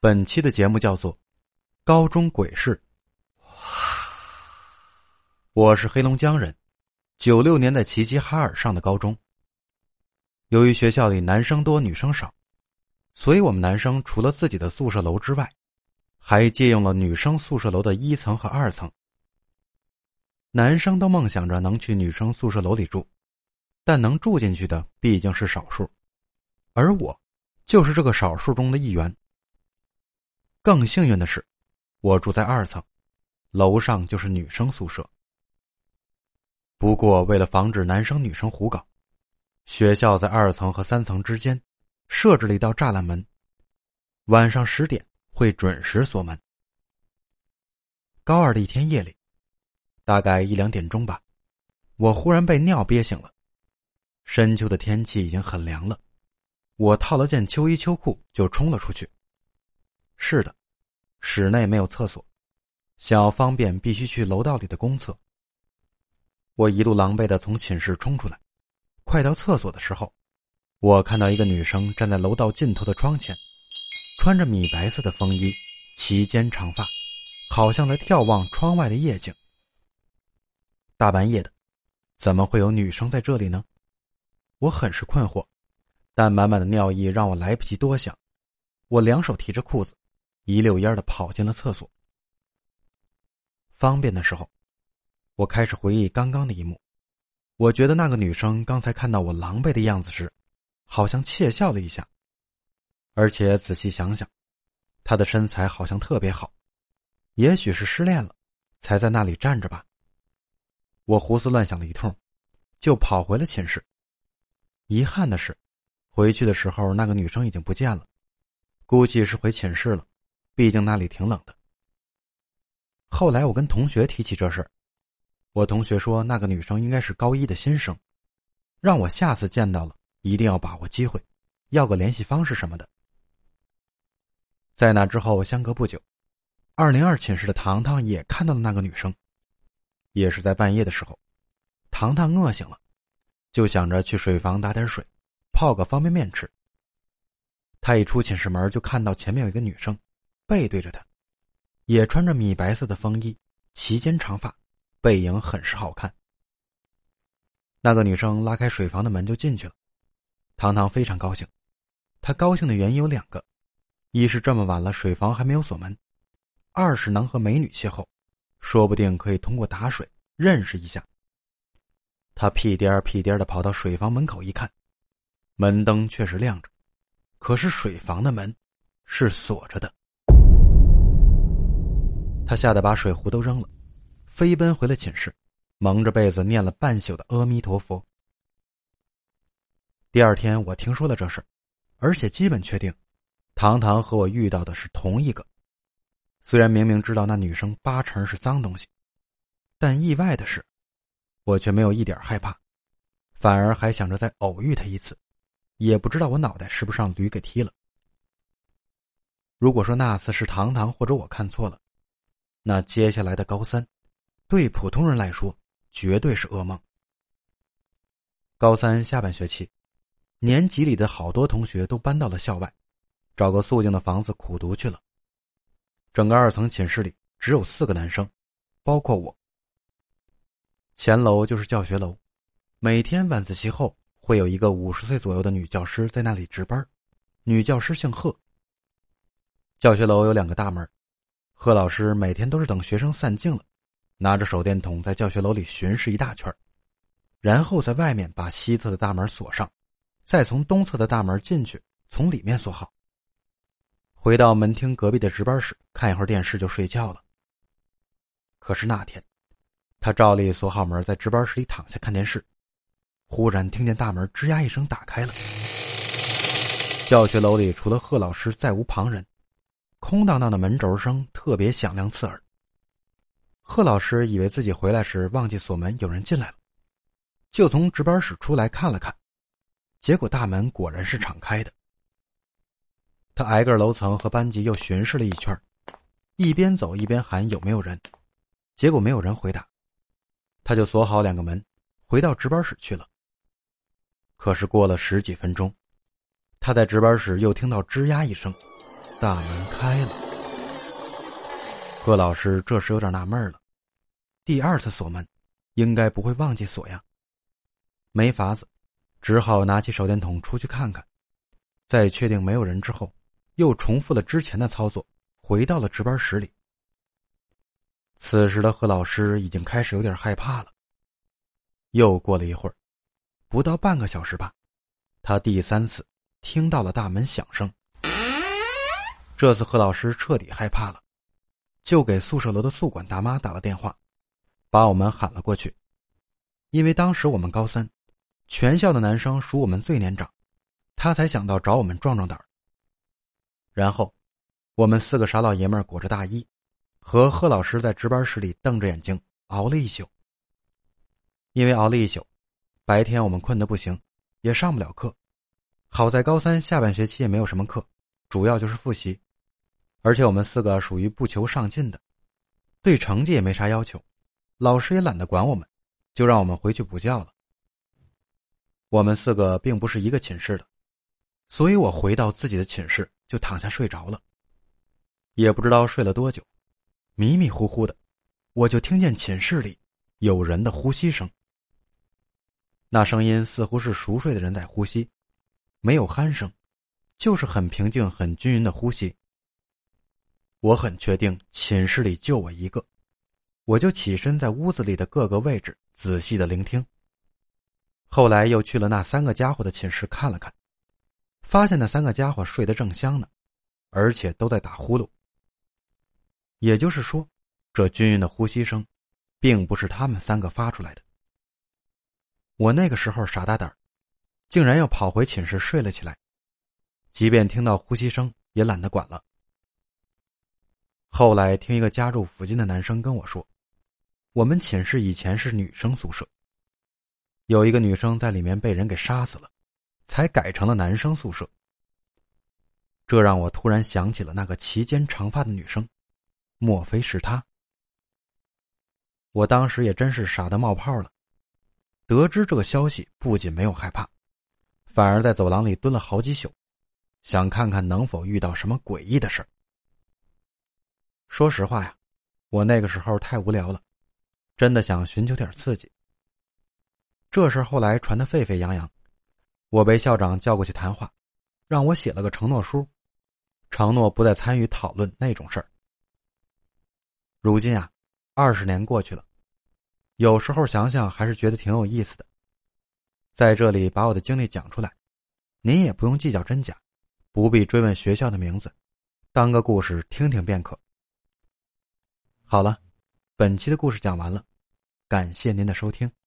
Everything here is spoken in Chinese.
本期的节目叫做《高中鬼事》。我是黑龙江人，九六年在齐齐哈尔上的高中。由于学校里男生多女生少，所以我们男生除了自己的宿舍楼之外，还借用了女生宿舍楼的一层和二层。男生都梦想着能去女生宿舍楼里住，但能住进去的毕竟是少数，而我就是这个少数中的一员。更幸运的是，我住在二层，楼上就是女生宿舍。不过，为了防止男生女生胡搞，学校在二层和三层之间设置了一道栅栏门，晚上十点会准时锁门。高二的一天夜里，大概一两点钟吧，我忽然被尿憋醒了。深秋的天气已经很凉了，我套了件秋衣秋裤就冲了出去。是的。室内没有厕所，想要方便必须去楼道里的公厕。我一路狼狈的从寝室冲出来，快到厕所的时候，我看到一个女生站在楼道尽头的窗前，穿着米白色的风衣，齐肩长发，好像在眺望窗外的夜景。大半夜的，怎么会有女生在这里呢？我很是困惑，但满满的尿意让我来不及多想，我两手提着裤子。一溜烟的跑进了厕所。方便的时候，我开始回忆刚刚的一幕。我觉得那个女生刚才看到我狼狈的样子时，好像窃笑了一下。而且仔细想想，她的身材好像特别好，也许是失恋了，才在那里站着吧。我胡思乱想了一通，就跑回了寝室。遗憾的是，回去的时候那个女生已经不见了，估计是回寝室了。毕竟那里挺冷的。后来我跟同学提起这事儿，我同学说那个女生应该是高一的新生，让我下次见到了一定要把握机会，要个联系方式什么的。在那之后，相隔不久，二零二寝室的糖糖也看到了那个女生，也是在半夜的时候，糖糖饿醒了，就想着去水房打点水，泡个方便面吃。他一出寝室门，就看到前面有一个女生。背对着他，也穿着米白色的风衣，齐肩长发，背影很是好看。那个女生拉开水房的门就进去了，糖糖非常高兴。他高兴的原因有两个：一是这么晚了水房还没有锁门；二是能和美女邂逅，说不定可以通过打水认识一下。他屁颠儿屁颠儿的跑到水房门口一看，门灯确实亮着，可是水房的门是锁着的。他吓得把水壶都扔了，飞奔回了寝室，蒙着被子念了半宿的阿弥陀佛。第二天，我听说了这事而且基本确定，糖糖和我遇到的是同一个。虽然明明知道那女生八成是脏东西，但意外的是，我却没有一点害怕，反而还想着再偶遇她一次，也不知道我脑袋是不是让驴给踢了。如果说那次是糖糖或者我看错了。那接下来的高三，对普通人来说绝对是噩梦。高三下半学期，年级里的好多同学都搬到了校外，找个肃静的房子苦读去了。整个二层寝室里只有四个男生，包括我。前楼就是教学楼，每天晚自习后会有一个五十岁左右的女教师在那里值班，女教师姓贺。教学楼有两个大门。贺老师每天都是等学生散尽了，拿着手电筒在教学楼里巡视一大圈然后在外面把西侧的大门锁上，再从东侧的大门进去，从里面锁好。回到门厅隔壁的值班室看一会儿电视就睡觉了。可是那天，他照例锁好门，在值班室里躺下看电视，忽然听见大门吱呀一声打开了。教学楼里除了贺老师，再无旁人。空荡荡的门轴声特别响亮刺耳。贺老师以为自己回来时忘记锁门，有人进来了，就从值班室出来看了看，结果大门果然是敞开的。他挨个楼层和班级又巡视了一圈，一边走一边喊有没有人，结果没有人回答，他就锁好两个门，回到值班室去了。可是过了十几分钟，他在值班室又听到吱呀一声。大门开了。贺老师这时有点纳闷了，第二次锁门，应该不会忘记锁呀。没法子，只好拿起手电筒出去看看。在确定没有人之后，又重复了之前的操作，回到了值班室里。此时的贺老师已经开始有点害怕了。又过了一会儿，不到半个小时吧，他第三次听到了大门响声。这次贺老师彻底害怕了，就给宿舍楼的宿管大妈打了电话，把我们喊了过去。因为当时我们高三，全校的男生属我们最年长，他才想到找我们壮壮胆儿。然后，我们四个傻老爷们裹着大衣。和贺老师在值班室里瞪着眼睛熬了一宿。因为熬了一宿，白天我们困得不行，也上不了课。好在高三下半学期也没有什么课，主要就是复习。而且我们四个属于不求上进的，对成绩也没啥要求，老师也懒得管我们，就让我们回去补觉了。我们四个并不是一个寝室的，所以我回到自己的寝室就躺下睡着了，也不知道睡了多久。迷迷糊糊的，我就听见寝室里有人的呼吸声。那声音似乎是熟睡的人在呼吸，没有鼾声，就是很平静、很均匀的呼吸。我很确定寝室里就我一个，我就起身在屋子里的各个位置仔细的聆听。后来又去了那三个家伙的寝室看了看，发现那三个家伙睡得正香呢，而且都在打呼噜。也就是说，这均匀的呼吸声，并不是他们三个发出来的。我那个时候傻大胆竟然要跑回寝室睡了起来，即便听到呼吸声，也懒得管了。后来听一个家住附近的男生跟我说，我们寝室以前是女生宿舍，有一个女生在里面被人给杀死了，才改成了男生宿舍。这让我突然想起了那个齐肩长发的女生。莫非是他？我当时也真是傻的冒泡了。得知这个消息，不仅没有害怕，反而在走廊里蹲了好几宿，想看看能否遇到什么诡异的事说实话呀，我那个时候太无聊了，真的想寻求点刺激。这事后来传得沸沸扬扬，我被校长叫过去谈话，让我写了个承诺书，承诺不再参与讨论那种事儿。如今啊，二十年过去了，有时候想想还是觉得挺有意思的。在这里把我的经历讲出来，您也不用计较真假，不必追问学校的名字，当个故事听听便可。好了，本期的故事讲完了，感谢您的收听。